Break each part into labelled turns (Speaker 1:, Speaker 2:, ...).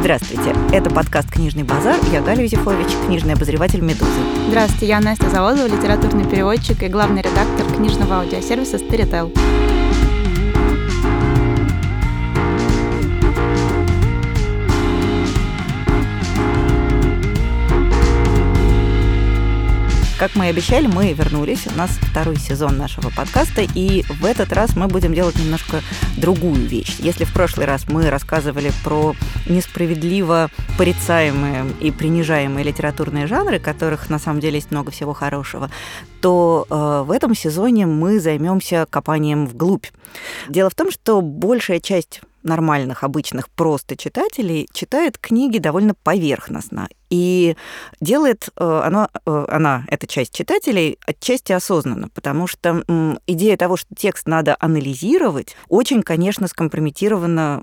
Speaker 1: Здравствуйте, это подкаст «Книжный базар». Я Галя Юзефович, книжный обозреватель «Медузы».
Speaker 2: Здравствуйте, я Настя Заводова, литературный переводчик и главный редактор книжного аудиосервиса «Старител».
Speaker 1: Как мы и обещали, мы вернулись. У нас второй сезон нашего подкаста, и в этот раз мы будем делать немножко другую вещь. Если в прошлый раз мы рассказывали про несправедливо порицаемые и принижаемые литературные жанры, которых на самом деле есть много всего хорошего, то э, в этом сезоне мы займемся копанием вглубь. Дело в том, что большая часть нормальных, обычных, просто читателей читает книги довольно поверхностно и делает э, она, э, она, эта часть читателей, отчасти осознанно, потому что идея того, что текст надо анализировать, очень, конечно, скомпрометирована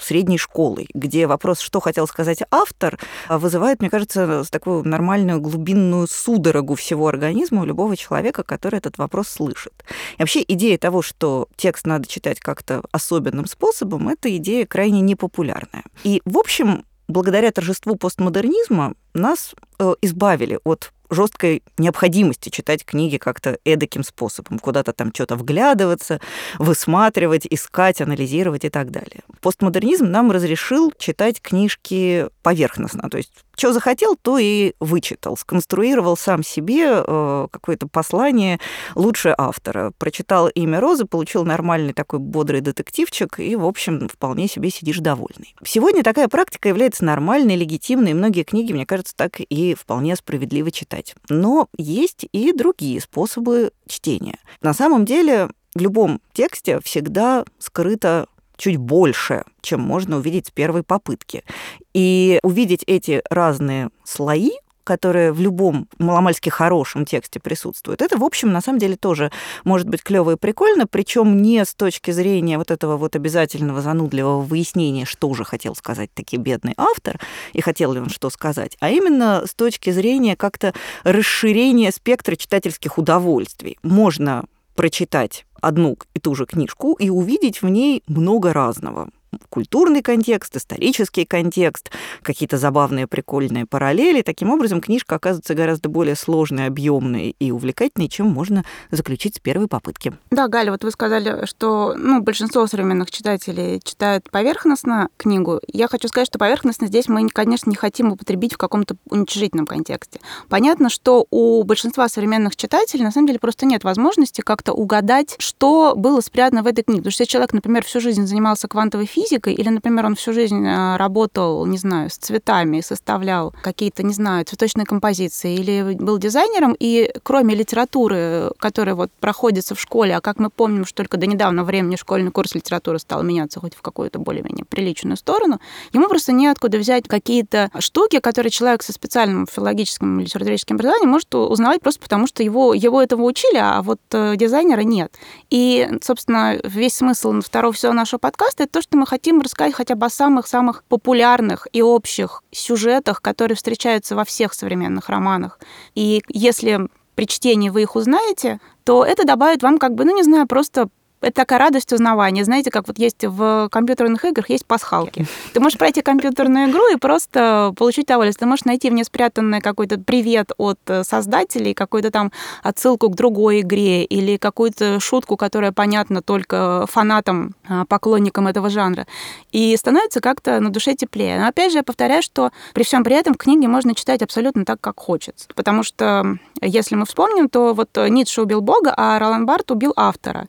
Speaker 1: средней школой, где вопрос, что хотел сказать автор, вызывает, мне кажется, такую нормальную глубинную судорогу всего организма у любого человека, который этот вопрос слышит. И вообще идея того, что текст надо читать как-то особенным способом, эта идея крайне непопулярная. И, в общем, благодаря торжеству постмодернизма нас э, избавили от жесткой необходимости читать книги как-то эдаким способом, куда-то там что-то вглядываться, высматривать, искать, анализировать и так далее. Постмодернизм нам разрешил читать книжки поверхностно, то есть что захотел, то и вычитал, сконструировал сам себе э, какое-то послание лучше автора. Прочитал «Имя Розы», получил нормальный такой бодрый детективчик и, в общем, вполне себе сидишь довольный. Сегодня такая практика является нормальной, легитимной, и многие книги, мне кажется, так и вполне справедливо читать. Но есть и другие способы чтения. На самом деле в любом тексте всегда скрыто чуть больше, чем можно увидеть с первой попытки. И увидеть эти разные слои которые в любом маломальски хорошем тексте присутствуют. Это, в общем, на самом деле тоже может быть клево и прикольно, причем не с точки зрения вот этого вот обязательного занудливого выяснения, что же хотел сказать таки бедный автор и хотел ли он что сказать, а именно с точки зрения как-то расширения спектра читательских удовольствий. Можно прочитать одну и ту же книжку и увидеть в ней много разного культурный контекст, исторический контекст, какие-то забавные, прикольные параллели. Таким образом, книжка оказывается гораздо более сложной, объемной и увлекательной, чем можно заключить с первой попытки.
Speaker 2: Да, Галя, вот вы сказали, что ну, большинство современных читателей читают поверхностно книгу. Я хочу сказать, что поверхностно здесь мы, конечно, не хотим употребить в каком-то уничижительном контексте. Понятно, что у большинства современных читателей на самом деле просто нет возможности как-то угадать, что было спрятано в этой книге. Потому что если человек, например, всю жизнь занимался квантовой физикой, физикой, или, например, он всю жизнь э, работал, не знаю, с цветами, составлял какие-то, не знаю, цветочные композиции, или был дизайнером, и кроме литературы, которая вот проходится в школе, а как мы помним, что только до недавнего времени школьный курс литературы стал меняться хоть в какую-то более-менее приличную сторону, ему просто неоткуда взять какие-то штуки, которые человек со специальным филологическим или литературическим образованием может узнавать просто потому, что его, его этого учили, а вот э, дизайнера нет. И, собственно, весь смысл второго всего нашего подкаста — это то, что мы хотим хотим рассказать хотя бы о самых-самых популярных и общих сюжетах, которые встречаются во всех современных романах. И если при чтении вы их узнаете, то это добавит вам как бы, ну не знаю, просто это такая радость узнавания. Знаете, как вот есть в компьютерных играх есть пасхалки. Ты можешь пройти компьютерную игру и просто получить удовольствие. Ты можешь найти в ней спрятанный какой-то привет от э, создателей, какую-то там отсылку к другой игре или какую-то шутку, которая понятна только фанатам, а, поклонникам этого жанра. И становится как-то на душе теплее. Но опять же, я повторяю, что при всем при этом книги можно читать абсолютно так, как хочется. Потому что, если мы вспомним, то вот Ницше убил Бога, а Ролан Барт убил автора.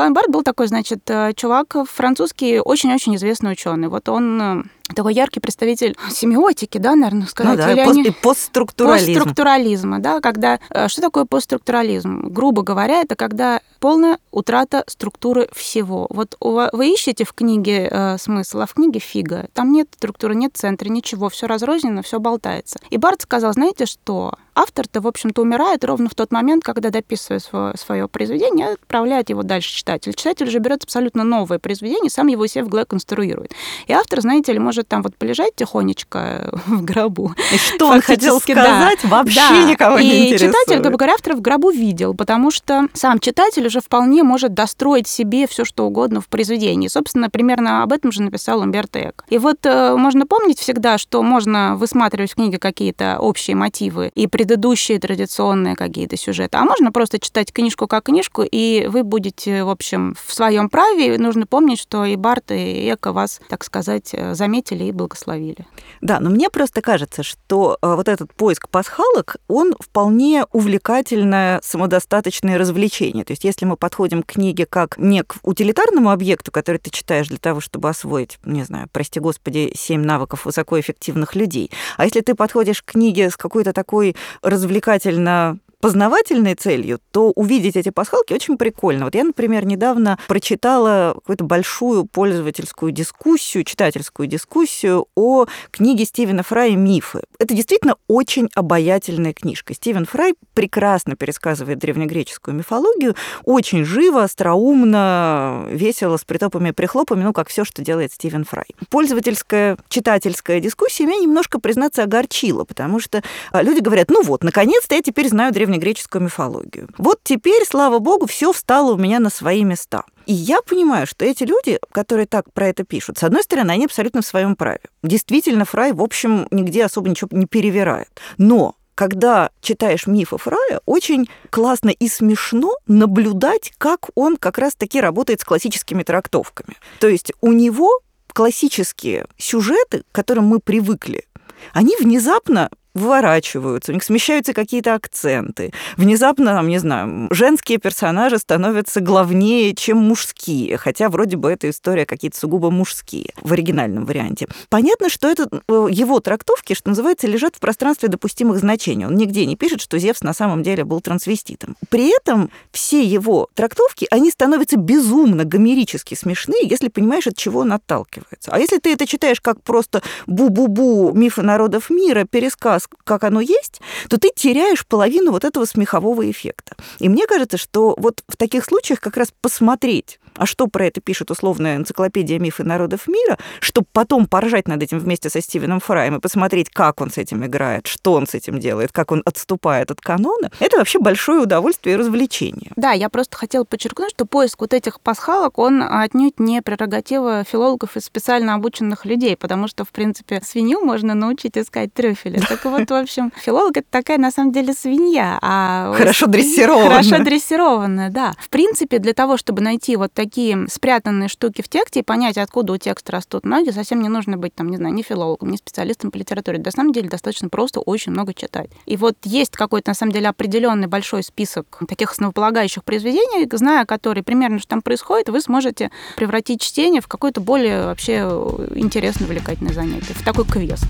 Speaker 2: Ролан Барт был такой, значит, э, чувак французский, очень-очень известный ученый. Вот он э, такой яркий представитель семиотики, да, наверное, сказать.
Speaker 1: Ну да, Или пост, они... постструктурализм.
Speaker 2: Постструктурализма, да, когда... Э, что такое постструктурализм? Грубо говоря, это когда полная утрата структуры всего. Вот вы ищете в книге э, смысл, а в книге фига. Там нет структуры, нет центра, ничего, все разрознено, все болтается. И Барт сказал, знаете что? Автор-то, в общем-то, умирает ровно в тот момент, когда, дописывая свое, свое произведение, отправляет его дальше читатель. Читатель же берет абсолютно новое произведение, сам его себе в голове конструирует. И автор, знаете ли, может там вот полежать тихонечко в гробу.
Speaker 1: И что он хотел сказать, да. вообще да. никого
Speaker 2: и
Speaker 1: не интересует.
Speaker 2: читатель, грубо говоря, автор в гробу видел, потому что сам читатель уже вполне вполне может достроить себе все что угодно в произведении. Собственно, примерно об этом же написал Умберто Эко. И вот э, можно помнить всегда, что можно высматривать в книге какие-то общие мотивы и предыдущие традиционные какие-то сюжеты, а можно просто читать книжку как книжку, и вы будете, в общем, в своем праве. Нужно помнить, что и Барт, и Эко вас, так сказать, э, заметили и благословили.
Speaker 1: Да, но мне просто кажется, что э, вот этот поиск пасхалок, он вполне увлекательное самодостаточное развлечение. То есть если мы подходим к книге как не к утилитарному объекту, который ты читаешь для того, чтобы освоить, не знаю, прости господи, семь навыков высокоэффективных людей, а если ты подходишь к книге с какой-то такой развлекательно познавательной целью, то увидеть эти пасхалки очень прикольно. Вот я, например, недавно прочитала какую-то большую пользовательскую дискуссию, читательскую дискуссию о книге Стивена Фрая «Мифы». Это действительно очень обаятельная книжка. Стивен Фрай прекрасно пересказывает древнегреческую мифологию, очень живо, остроумно, весело, с притопами и прихлопами, ну, как все, что делает Стивен Фрай. Пользовательская, читательская дискуссия меня немножко, признаться, огорчила, потому что а, люди говорят, ну вот, наконец-то я теперь знаю древнегреческую древнегреческую мифологию. Вот теперь, слава богу, все встало у меня на свои места. И я понимаю, что эти люди, которые так про это пишут, с одной стороны, они абсолютно в своем праве. Действительно, Фрай, в общем, нигде особо ничего не перевирает. Но когда читаешь мифы Фрая, очень классно и смешно наблюдать, как он как раз-таки работает с классическими трактовками. То есть у него классические сюжеты, к которым мы привыкли, они внезапно выворачиваются, у них смещаются какие-то акценты. Внезапно, там, не знаю, женские персонажи становятся главнее, чем мужские, хотя вроде бы эта история какие-то сугубо мужские в оригинальном варианте. Понятно, что это э, его трактовки, что называется, лежат в пространстве допустимых значений. Он нигде не пишет, что Зевс на самом деле был трансвеститом. При этом все его трактовки, они становятся безумно гомерически смешные, если понимаешь, от чего он отталкивается. А если ты это читаешь как просто бу-бу-бу мифы народов мира, пересказ как оно есть, то ты теряешь половину вот этого смехового эффекта. И мне кажется, что вот в таких случаях как раз посмотреть а что про это пишет условная энциклопедия мифы народов мира, чтобы потом поржать над этим вместе со Стивеном Фраем и посмотреть, как он с этим играет, что он с этим делает, как он отступает от канона, это вообще большое удовольствие и развлечение.
Speaker 2: Да, я просто хотела подчеркнуть, что поиск вот этих пасхалок, он отнюдь не прерогатива филологов и специально обученных людей, потому что, в принципе, свинью можно научить искать трюфели. Так вот, в общем, филолог — это такая, на самом деле, свинья. А
Speaker 1: хорошо дрессированная.
Speaker 2: Хорошо дрессированная, да. В принципе, для того, чтобы найти вот такие такие спрятанные штуки в тексте и понять, откуда у текста растут ноги, совсем не нужно быть, там, не знаю, ни филологом, ни специалистом по литературе. На самом деле достаточно просто очень много читать. И вот есть какой-то, на самом деле, определенный большой список таких основополагающих произведений, зная которые примерно, что там происходит, вы сможете превратить чтение в какое-то более вообще интересное, увлекательное занятие, в такой квест.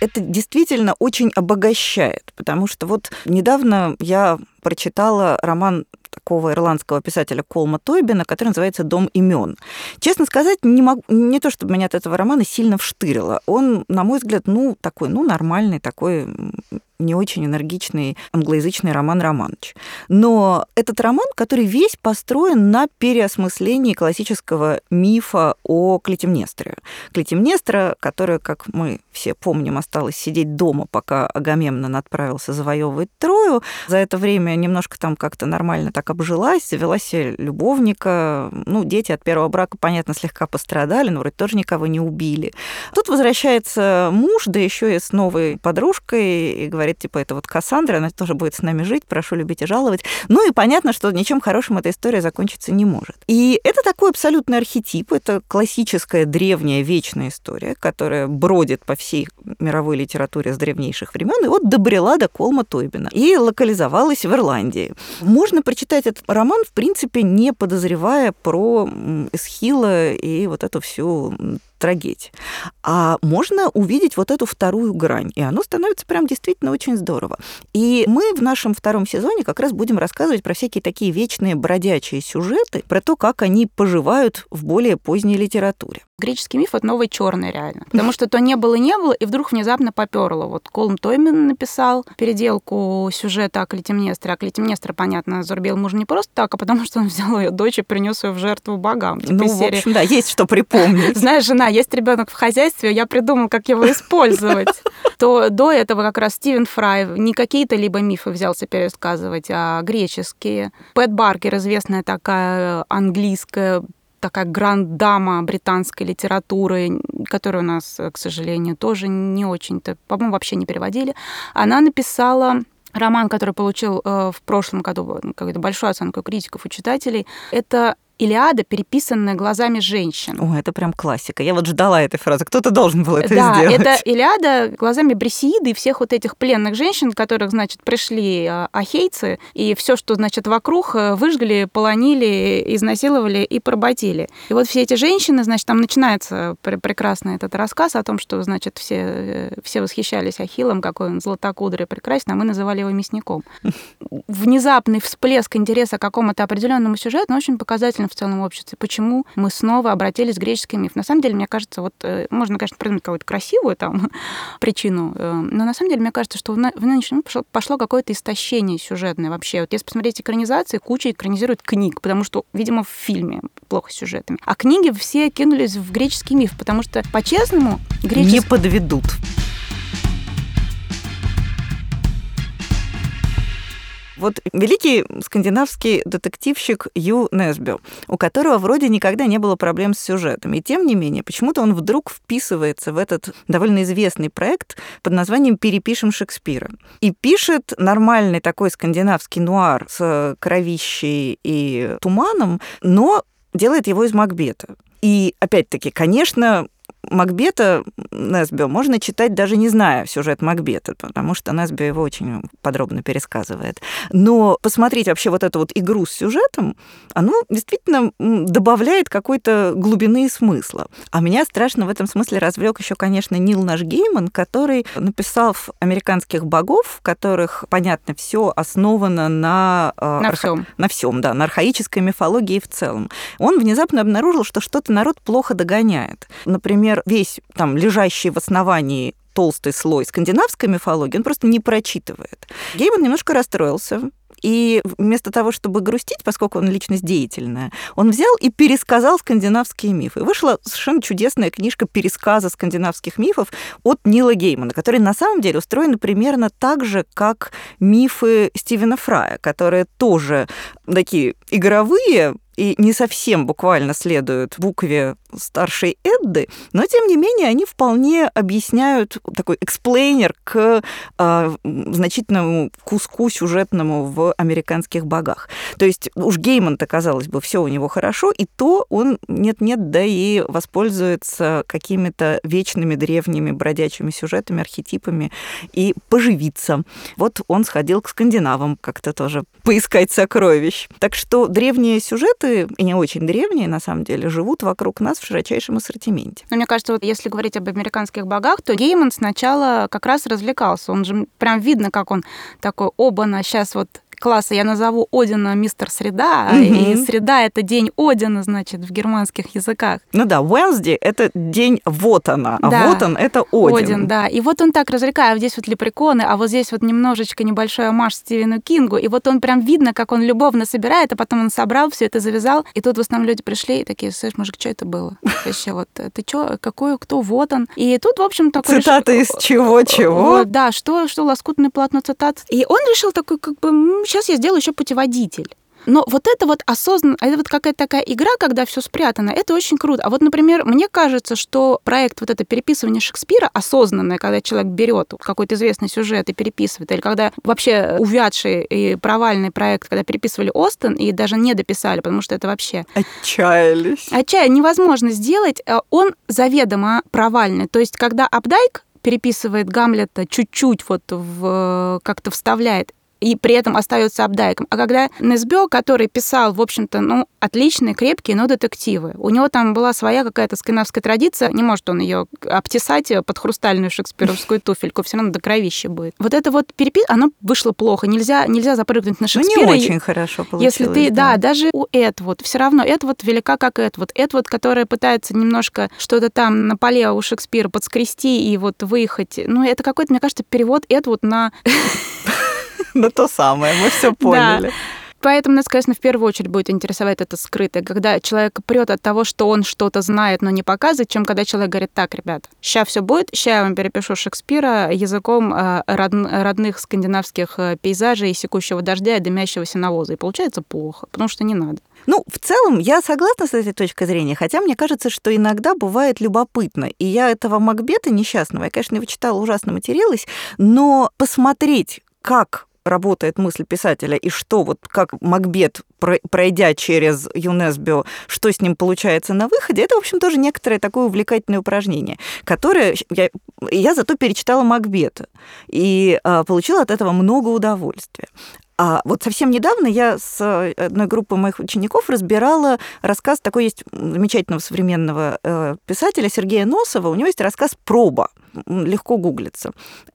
Speaker 1: Это действительно очень обогащает, потому что вот недавно я прочитала роман такого ирландского писателя Колма Тойбина, который называется «Дом имен». Честно сказать, не, мог, не то, чтобы меня от этого романа сильно вштырило. Он, на мой взгляд, ну, такой, ну, нормальный, такой не очень энергичный англоязычный роман Романович. Но этот роман, который весь построен на переосмыслении классического мифа о Клетимнестре. Клетимнестра, которая, как мы все помним, осталась сидеть дома, пока Агамемнон отправился завоевывать Трою. За это время немножко там как-то нормально так обжилась, завела себе любовника. Ну, дети от первого брака, понятно, слегка пострадали, но вроде тоже никого не убили. Тут возвращается муж, да еще и с новой подружкой, и говорит, говорит, типа, это вот Кассандра, она тоже будет с нами жить, прошу любить и жаловать. Ну и понятно, что ничем хорошим эта история закончиться не может. И это такой абсолютный архетип, это классическая древняя вечная история, которая бродит по всей мировой литературе с древнейших времен, и вот добрела до Колма Тойбина и локализовалась в Ирландии. Можно прочитать этот роман, в принципе, не подозревая про Эсхила и вот эту всю трагедии. А можно увидеть вот эту вторую грань, и оно становится прям действительно очень здорово. И мы в нашем втором сезоне как раз будем рассказывать про всякие такие вечные бродячие сюжеты, про то, как они поживают в более поздней литературе.
Speaker 2: Греческий миф — это новый черный реально. Потому что то не было, не было, и вдруг внезапно поперло. Вот Колм Тоймен написал переделку сюжета о Клетимнестре. А Клетимнестра, понятно, зарубил муж не просто так, а потому что он взял ее дочь и принес ее в жертву богам.
Speaker 1: Типа ну, в общем, да, есть что припомнить.
Speaker 2: Знаешь, жена есть ребенок в хозяйстве, я придумал, как его использовать. То до этого как раз Стивен Фрай не какие-то либо мифы взялся пересказывать, а греческие. Пэт Баркер, известная такая английская такая гранд-дама британской литературы, которую у нас, к сожалению, тоже не очень-то, по-моему, вообще не переводили. Она написала роман, который получил э, в прошлом году какую-то большую оценку критиков и читателей. Это Илиада, переписанная глазами женщин.
Speaker 1: О, это прям классика. Я вот ждала этой фразы. Кто-то должен был это
Speaker 2: да,
Speaker 1: сделать.
Speaker 2: Да, это Илиада глазами Брисеиды и всех вот этих пленных женщин, которых, значит, пришли а, ахейцы, и все, что, значит, вокруг, э, выжгли, полонили, изнасиловали и поработили. И вот все эти женщины, значит, там начинается прекрасный этот рассказ о том, что, значит, все, э, все восхищались Ахиллом, какой он златокудрый и прекрасный, а мы называли его мясником. Внезапный всплеск интереса к какому-то определенному сюжету очень показательно в целом обществе. Почему мы снова обратились к греческий миф? На самом деле, мне кажется, вот э, можно, конечно, придумать какую-то красивую там причину, э, но на самом деле, мне кажется, что в нынешнем пошло, пошло какое-то истощение сюжетное вообще. Вот если посмотреть экранизации, куча экранизирует книг, потому что, видимо, в фильме плохо с сюжетами. А книги все кинулись в греческий миф, потому что, по-честному, греческий...
Speaker 1: Не подведут. Вот великий скандинавский детективщик Ю Несбю, у которого вроде никогда не было проблем с сюжетом. И тем не менее, почему-то он вдруг вписывается в этот довольно известный проект под названием «Перепишем Шекспира». И пишет нормальный такой скандинавский нуар с кровищей и туманом, но делает его из Макбета. И опять-таки, конечно, Макбета Несбио можно читать даже не зная сюжет Макбета, потому что Несбио его очень подробно пересказывает. Но посмотреть вообще вот эту вот игру с сюжетом, оно действительно добавляет какой-то глубины и смысла. А меня страшно в этом смысле развлек еще, конечно, Нил наш Гейман, который написал «Американских богов», в которых, понятно, все основано на...
Speaker 2: Э, на арха... всем.
Speaker 1: На всем, да, на архаической мифологии в целом. Он внезапно обнаружил, что что-то народ плохо догоняет. Например, например, весь там лежащий в основании толстый слой скандинавской мифологии, он просто не прочитывает. Гейман немножко расстроился, и вместо того, чтобы грустить, поскольку он личность деятельная, он взял и пересказал скандинавские мифы. Вышла совершенно чудесная книжка пересказа скандинавских мифов от Нила Геймана, которые на самом деле устроены примерно так же, как мифы Стивена Фрая, которые тоже такие игровые, и не совсем буквально следуют букве старшей Эдды, но тем не менее они вполне объясняют такой explainer к э, значительному куску сюжетному в американских богах. То есть уж Гейман-то, казалось бы, все у него хорошо, и то он нет-нет, да и воспользуется какими-то вечными древними бродячими сюжетами, архетипами и поживится. Вот он сходил к скандинавам как-то тоже поискать сокровищ. Так что древние сюжеты, и не очень древние, на самом деле, живут вокруг нас в широчайшем ассортименте.
Speaker 2: Но мне кажется, вот если говорить об американских богах, то Гейман сначала как раз развлекался. Он же прям видно, как он такой, оба-на, сейчас вот класса я назову Одина мистер Среда, угу. и Среда это день Одина, значит, в германских языках.
Speaker 1: Ну да, Wednesday это день вот она, а да. вот он это Один. Один,
Speaker 2: да. И вот он так развлекает, здесь вот лепреконы, а вот здесь вот немножечко небольшой амаш Стивену Кингу, и вот он прям видно, как он любовно собирает, а потом он собрал все это завязал, и тут в основном люди пришли и такие, слышь, мужик, что это было? Вообще вот, ты что, какой, кто, вот он. И тут, в общем, такой...
Speaker 1: Цитата из чего-чего?
Speaker 2: Да, что, что, лоскутное полотно цитат. И он решил такой, как бы, сейчас я сделаю еще путеводитель. Но вот это вот осознанно, это вот какая-то такая игра, когда все спрятано, это очень круто. А вот, например, мне кажется, что проект вот это переписывание Шекспира осознанное, когда человек берет какой-то известный сюжет и переписывает, или когда вообще увядший и провальный проект, когда переписывали Остен и даже не дописали, потому что это вообще...
Speaker 1: Отчаялись.
Speaker 2: Отчаялись. Невозможно сделать. Э, он заведомо провальный. То есть, когда Апдайк переписывает Гамлета чуть-чуть вот в, как-то вставляет и при этом остается обдайком. А когда Несбё, который писал, в общем-то, ну, отличные, крепкие, но детективы, у него там была своя какая-то скандинавская традиция, не может он ее обтесать под хрустальную шекспировскую туфельку, все равно до кровища будет. Вот это вот перепис, оно вышло плохо. Нельзя, нельзя запрыгнуть на Шекспира.
Speaker 1: Ну, не очень хорошо получилось.
Speaker 2: Если ты, да, да даже у Эдвуд, все равно Эдвуд велика, как Эдвуд. Эдвуд, которая пытается немножко что-то там на поле у Шекспира подскрести и вот выехать. Ну, это какой-то, мне кажется, перевод Эдвуд на
Speaker 1: на то самое, мы все поняли.
Speaker 2: Поэтому нас, конечно, в первую очередь будет интересовать это скрытое, когда человек прет от того, что он что-то знает, но не показывает, чем когда человек говорит, так, ребята, сейчас все будет, сейчас я вам перепишу Шекспира языком э, родных скандинавских э, пейзажей, секущего дождя и дымящегося навоза. И получается плохо, потому что не надо.
Speaker 1: Ну, в целом, я согласна с этой точкой зрения, хотя мне кажется, что иногда бывает любопытно. И я этого Макбета несчастного, я, конечно, его читала, ужасно материлась, но посмотреть, как работает мысль писателя и что вот как Макбет, пройдя через ЮНЕСБИО, что с ним получается на выходе, это, в общем, тоже некоторое такое увлекательное упражнение, которое я, я зато перечитала Макбета и а, получила от этого много удовольствия. А вот совсем недавно я с э, одной группой моих учеников разбирала рассказ, такой есть замечательного современного э, писателя Сергея Носова, у него есть рассказ «Проба», легко гуглится.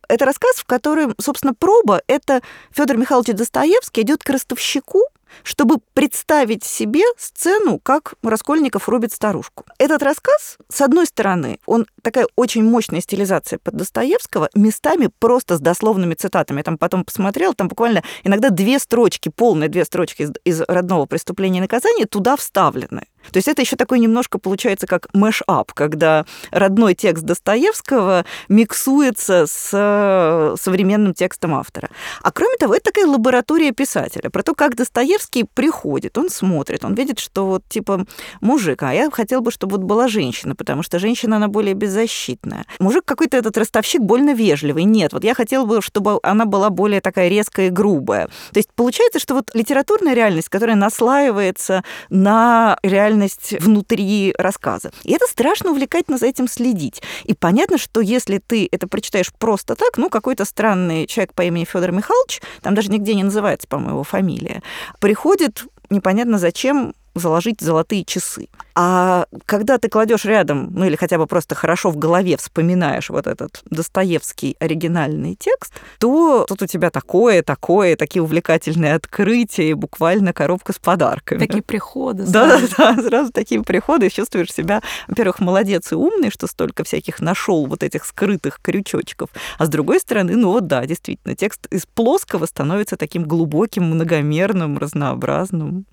Speaker 1: Это рассказ, в котором, собственно, проба — это Федор Михайлович Достоевский идет к ростовщику, чтобы представить себе сцену, как Раскольников рубит старушку. Этот рассказ, с одной стороны, он такая очень мощная стилизация под Достоевского, местами просто с дословными цитатами. Я там потом посмотрела, там буквально иногда две строчки, полные две строчки из, из родного преступления и наказания туда вставлены. То есть это еще такой немножко получается как mash-up, когда родной текст Достоевского миксуется с э, современным текстом автора. А кроме того, это такая лаборатория писателя про то, как Достоевский приходит, он смотрит, он видит, что вот типа мужик, а я хотел бы, чтобы вот была женщина, потому что женщина, она более беззащитная. Мужик какой-то этот ростовщик больно вежливый. Нет, вот я хотел бы, чтобы она была более такая резкая и грубая. То есть получается, что вот литературная реальность, которая наслаивается на реальность реальность внутри рассказа. И это страшно увлекательно за этим следить. И понятно, что если ты это прочитаешь просто так, ну, какой-то странный человек по имени Федор Михайлович, там даже нигде не называется, по-моему, его фамилия, приходит непонятно зачем заложить золотые часы. А когда ты кладешь рядом, ну или хотя бы просто хорошо в голове вспоминаешь вот этот Достоевский оригинальный текст, то тут у тебя такое, такое, такие увлекательные открытия, и буквально коробка с подарками.
Speaker 2: Такие приходы.
Speaker 1: Да, да, да, сразу такие приходы, и чувствуешь себя, во-первых, молодец и умный, что столько всяких нашел вот этих скрытых крючочков, а с другой стороны, ну вот да, действительно, текст из плоского становится таким глубоким, многомерным, разнообразным.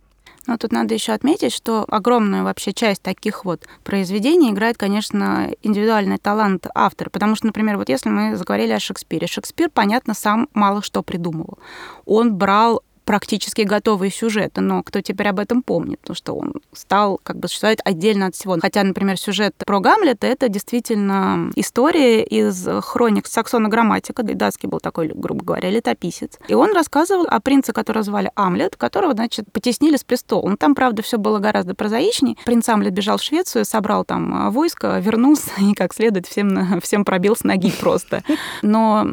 Speaker 2: Но тут надо еще отметить, что огромную вообще часть таких вот произведений играет, конечно, индивидуальный талант автора. Потому что, например, вот если мы заговорили о Шекспире, Шекспир, понятно, сам мало что придумывал. Он брал практически готовые сюжеты, но кто теперь об этом помнит, потому что он стал как бы существовать отдельно от всего. Хотя, например, сюжет про Гамлета — это действительно история из хроник Саксона Грамматика, датский был такой, грубо говоря, летописец. И он рассказывал о принце, которого звали Амлет, которого, значит, потеснили с престола. Ну, там, правда, все было гораздо прозаичнее. Принц Амлет бежал в Швецию, собрал там а, войско, вернулся и, как следует, всем, всем пробил с ноги просто. Но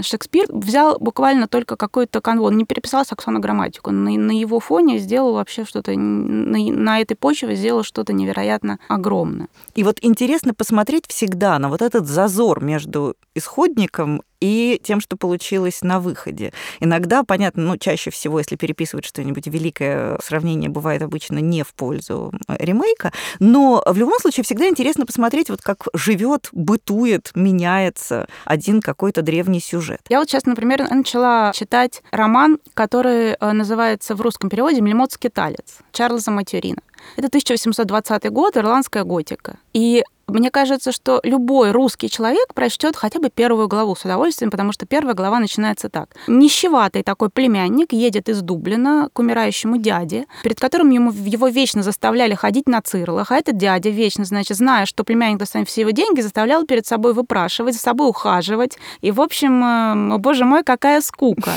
Speaker 2: Шекспир взял буквально только какой-то канвон, не переписал саксонограмматику. На, на его фоне сделал вообще что-то, на, на этой почве сделал что-то невероятно огромное.
Speaker 1: И вот интересно посмотреть всегда на вот этот зазор между исходником и тем, что получилось на выходе. Иногда, понятно, ну, чаще всего, если переписывать что-нибудь великое, сравнение бывает обычно не в пользу э, ремейка, но в любом случае всегда интересно посмотреть, вот как живет, бытует, меняется один какой-то древний сюжет.
Speaker 2: Я вот сейчас, например, начала читать роман, который э, называется в русском переводе «Мельмот скиталец» Чарльза Матюрина. Это 1820 год, ирландская готика. И мне кажется, что любой русский человек прочтет хотя бы первую главу с удовольствием, потому что первая глава начинается так. Нищеватый такой племянник едет из Дублина к умирающему дяде, перед которым ему, его вечно заставляли ходить на цирлах, а этот дядя вечно, значит, зная, что племянник достанет все его деньги, заставлял перед собой выпрашивать, за собой ухаживать. И, в общем, э, боже мой, какая скука.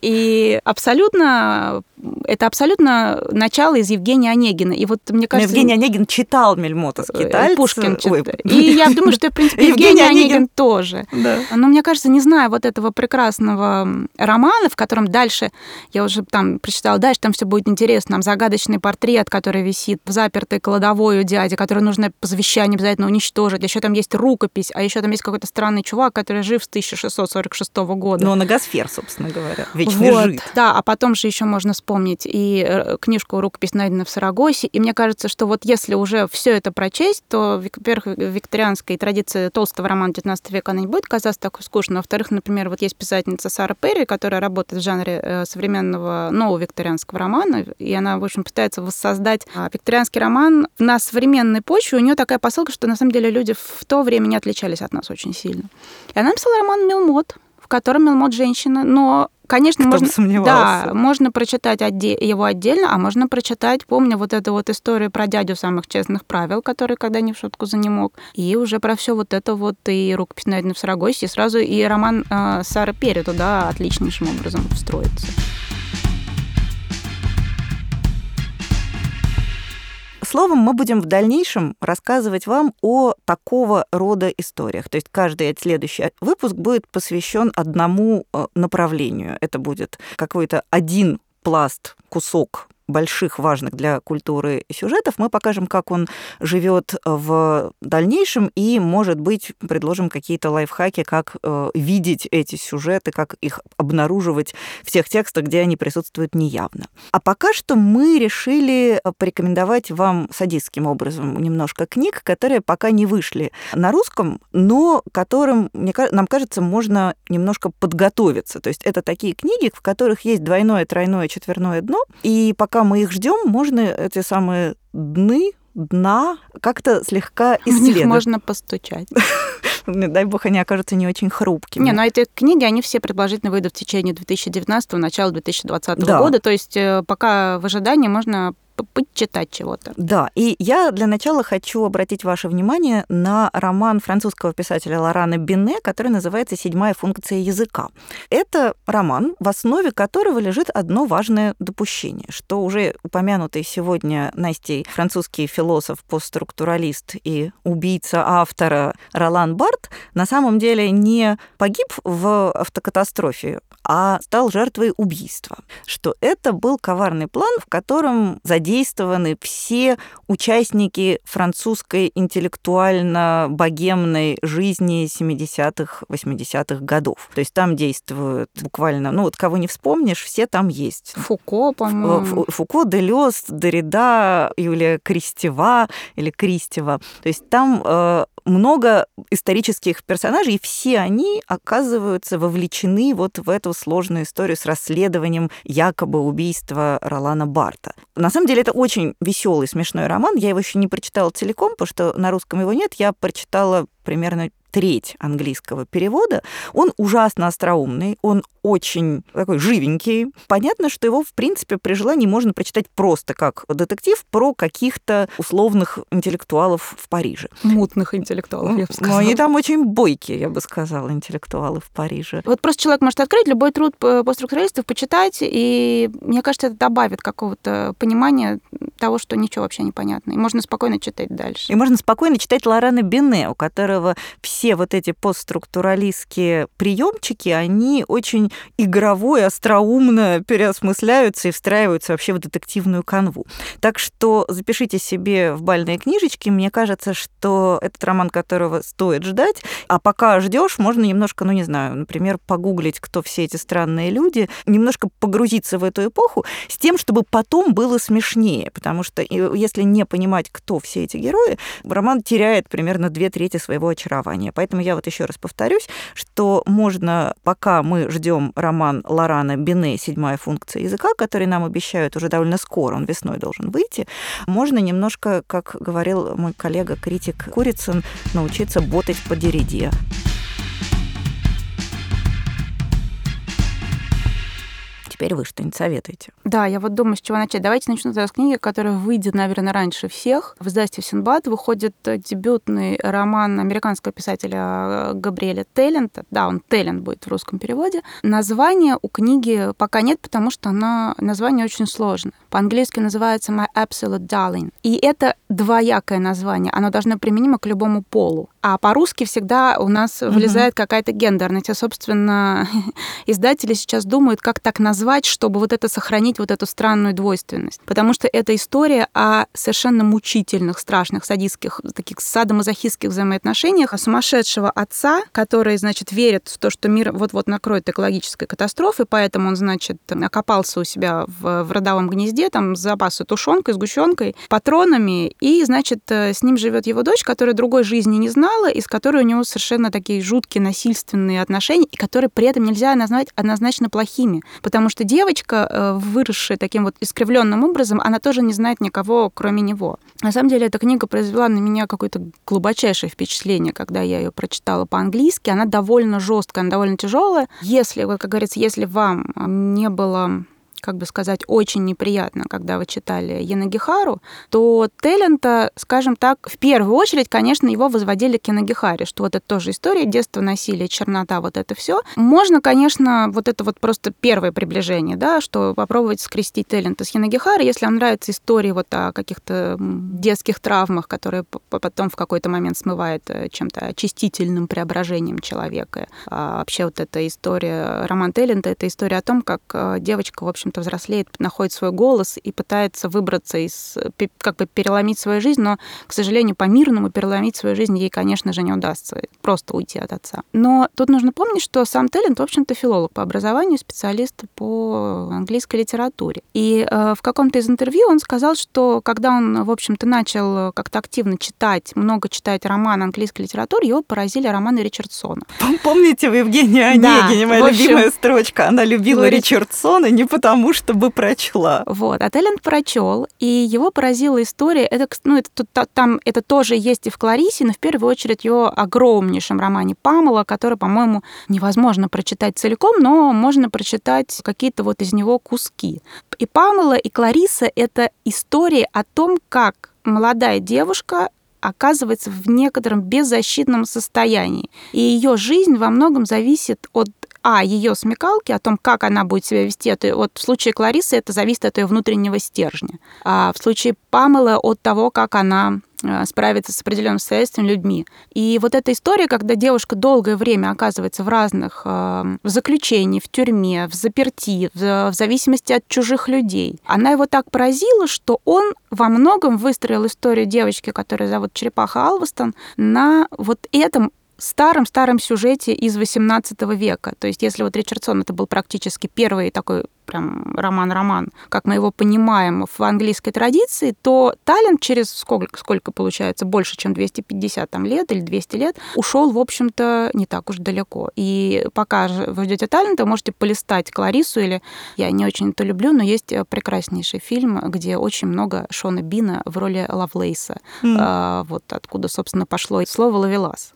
Speaker 2: И абсолютно это абсолютно начало из Евгения Онегина. И вот мне кажется...
Speaker 1: Евгений Онегин читал Мельмота Скитальца.
Speaker 2: Э, Пушкин читал. И я думаю, что, в принципе, Евгений Онегин тоже. Но мне кажется, не зная вот этого прекрасного романа, в котором дальше, я уже там прочитала, дальше там все будет интересно, там загадочный портрет, который висит в запертой кладовой у дяди, который нужно по завещанию обязательно уничтожить. Еще там есть рукопись, а еще там есть какой-то странный чувак, который жив с 1646 года.
Speaker 1: Ну, Нагосфер, собственно говоря. Личный
Speaker 2: вот,
Speaker 1: жид.
Speaker 2: Да, а потом же еще можно вспомнить и э, книжку «Рукопись найдена в Сарагосе». И мне кажется, что вот если уже все это прочесть, то, во-первых, викторианская традиция толстого романа 19 века, она не будет казаться такой скучной. Во-вторых, например, вот есть писательница Сара Перри, которая работает в жанре э, современного нового викторианского романа, и она, в общем, пытается воссоздать а, викторианский роман на современной почве. У нее такая посылка, что на самом деле люди в то время не отличались от нас очень сильно. И она написала роман «Мелмот», в котором Мелмот женщина, но Конечно,
Speaker 1: Кто
Speaker 2: можно,
Speaker 1: сомневался.
Speaker 2: да, можно прочитать отде- его отдельно, а можно прочитать, помню, вот эту вот историю про дядю самых честных правил, который когда не в шутку за не мог, и уже про все вот это вот и рукопись найдена в Сарагосе, и сразу и роман э, Сары Перри туда отличнейшим образом встроится.
Speaker 1: Словом, мы будем в дальнейшем рассказывать вам о такого рода историях. То есть каждый следующий выпуск будет посвящен одному э, направлению. Это будет какой-то один пласт, кусок больших, важных для культуры сюжетов. Мы покажем, как он живет в дальнейшем, и, может быть, предложим какие-то лайфхаки, как э, видеть эти сюжеты, как их обнаруживать в тех текстах, где они присутствуют неявно. А пока что мы решили порекомендовать вам садистским образом немножко книг, которые пока не вышли на русском, но которым, мне, нам кажется, можно немножко подготовиться. То есть это такие книги, в которых есть двойное, тройное, четверное дно, и пока мы их ждем, можно эти самые дны, дна как-то слегка исследовать.
Speaker 2: В них можно постучать.
Speaker 1: Дай бог, они окажутся не очень хрупкими.
Speaker 2: Не, но эти книги, они все предположительно выйдут в течение 2019 начала 2020 да. года. То есть э, пока в ожидании можно почитать чего-то.
Speaker 1: Да, и я для начала хочу обратить ваше внимание на роман французского писателя Лорана Бине, который называется «Седьмая функция языка». Это роман, в основе которого лежит одно важное допущение, что уже упомянутый сегодня Настей французский философ, постструктуралист и убийца автора Ролан Барт на самом деле не погиб в автокатастрофе, а стал жертвой убийства. Что это был коварный план, в котором задействованы все участники французской интеллектуально-богемной жизни 70-х, 80-х годов. То есть там действуют буквально, ну вот кого не вспомнишь, все там есть.
Speaker 2: Фуко, по-моему.
Speaker 1: Фуко, Делес, Дорида, Юлия Крестева или Кристева. То есть там э, много исторических персонажей, и все они оказываются вовлечены вот в эту сложную историю с расследованием якобы убийства Ролана Барта. На самом деле это очень веселый, смешной роман. Я его еще не прочитала целиком, потому что на русском его нет. Я прочитала примерно треть английского перевода. Он ужасно остроумный, он очень такой живенький. Понятно, что его, в принципе, при желании можно прочитать просто как детектив про каких-то условных интеллектуалов в Париже.
Speaker 2: Мутных интеллектуалов, я бы сказала.
Speaker 1: Ну, они там очень бойкие, я бы сказала, интеллектуалы в Париже.
Speaker 2: Вот просто человек может открыть любой труд постструктуралистов, почитать, и мне кажется, это добавит какого-то понимания того, что ничего вообще не понятно. И можно спокойно читать дальше.
Speaker 1: И можно спокойно читать Лорана Бене, у которого все вот эти постструктуралистские приемчики, они очень игрово и остроумно переосмысляются и встраиваются вообще в детективную канву. Так что запишите себе в бальные книжечки. Мне кажется, что этот роман, которого стоит ждать. А пока ждешь, можно немножко, ну не знаю, например, погуглить, кто все эти странные люди, немножко погрузиться в эту эпоху с тем, чтобы потом было смешнее. Потому что если не понимать, кто все эти герои, роман теряет примерно две трети своего очарования. Поэтому я вот еще раз повторюсь, что можно, пока мы ждем роман Лорана Бине «Седьмая функция языка», который нам обещают уже довольно скоро, он весной должен выйти, можно немножко, как говорил мой коллега-критик Курицын, научиться ботать по Дериде. Теперь вы что-нибудь советуете?
Speaker 2: Да, я вот думаю, с чего начать. Давайте начну с книги, которая выйдет, наверное, раньше всех. В издательстве Синбад выходит дебютный роман американского писателя Габриэля Теллента. Да, он Теллент будет в русском переводе. Название у книги пока нет, потому что она название очень сложное. По-английски называется My Absolute Darling. И это двоякое название. Оно должно применимо к любому полу. А по-русски всегда у нас влезает угу. какая-то гендерность. А, собственно, издатели сейчас думают, как так назвать, чтобы вот это сохранить, вот эту странную двойственность. Потому что это история о совершенно мучительных, страшных, садистских, таких садомазохистских взаимоотношениях, о сумасшедшего отца, который, значит, верит в то, что мир вот-вот накроет экологической катастрофой, поэтому он, значит, окопался у себя в, в родовом гнезде, там запасы тушенкой, сгущенкой, патронами, и, значит, э, с ним живет его дочь, которая другой жизни не знала, и с которой у него совершенно такие жуткие насильственные отношения, и которые при этом нельзя назвать однозначно плохими. Потому что девочка, э, выросшая таким вот искривленным образом, она тоже не знает никого, кроме него. На самом деле, эта книга произвела на меня какое-то глубочайшее впечатление, когда я ее прочитала по-английски. Она довольно жесткая, она довольно тяжелая. Если, вот, как говорится, если вам не было как бы сказать, очень неприятно, когда вы читали Янагихару, то Теллента, скажем так, в первую очередь, конечно, его возводили к Янагихаре, что вот это тоже история детства, насилие, чернота, вот это все. Можно, конечно, вот это вот просто первое приближение, да, что попробовать скрестить Теллента с Янагихарой, если вам нравится история вот о каких-то детских травмах, которые потом в какой-то момент смывает э, чем-то очистительным преображением человека. А вообще вот эта история, роман Теллента, это история о том, как э, девочка, в общем общем-то, взрослеет, находит свой голос и пытается выбраться из, как бы переломить свою жизнь, но, к сожалению, по-мирному переломить свою жизнь ей, конечно же, не удастся, просто уйти от отца. Но тут нужно помнить, что сам Теллент, в общем-то, филолог по образованию, специалист по английской литературе. И э, в каком-то из интервью он сказал, что когда он, в общем-то, начал как-то активно читать, много читать роман английской литературы, его поразили романы Ричардсона.
Speaker 1: Помните, в Евгении Онегине, да, моя общем, любимая строчка, она любила Ричардсона не потому, тому, чтобы прочла.
Speaker 2: Вот. А Телленд прочел, и его поразила история. Это, ну, это, там, это тоже есть и в Кларисе, но в первую очередь ее огромнейшем романе Памела, который, по-моему, невозможно прочитать целиком, но можно прочитать какие-то вот из него куски. И Памела, и Клариса — это история о том, как молодая девушка оказывается в некотором беззащитном состоянии. И ее жизнь во многом зависит от а, ее смекалки, о том, как она будет себя вести. Это, вот в случае Кларисы это зависит от ее внутреннего стержня. А в случае Памелы от того, как она э, справиться с определенным состоянием людьми. И вот эта история, когда девушка долгое время оказывается в разных э, в заключении, в тюрьме, в заперти, в, в зависимости от чужих людей, она его так поразила, что он во многом выстроил историю девочки, которая зовут Черепаха Алвастон, на вот этом старом-старом сюжете из XVIII века. То есть если вот Ричардсон это был практически первый такой прям роман-роман, как мы его понимаем в английской традиции, то Талент через сколько, сколько получается, больше, чем 250 там, лет или 200 лет, ушел, в общем-то, не так уж далеко. И пока вы ждете Талента, можете полистать Кларису или я не очень это люблю, но есть прекраснейший фильм, где очень много Шона Бина в роли Лавлейса. Mm. А, вот откуда, собственно, пошло слово Лавелас.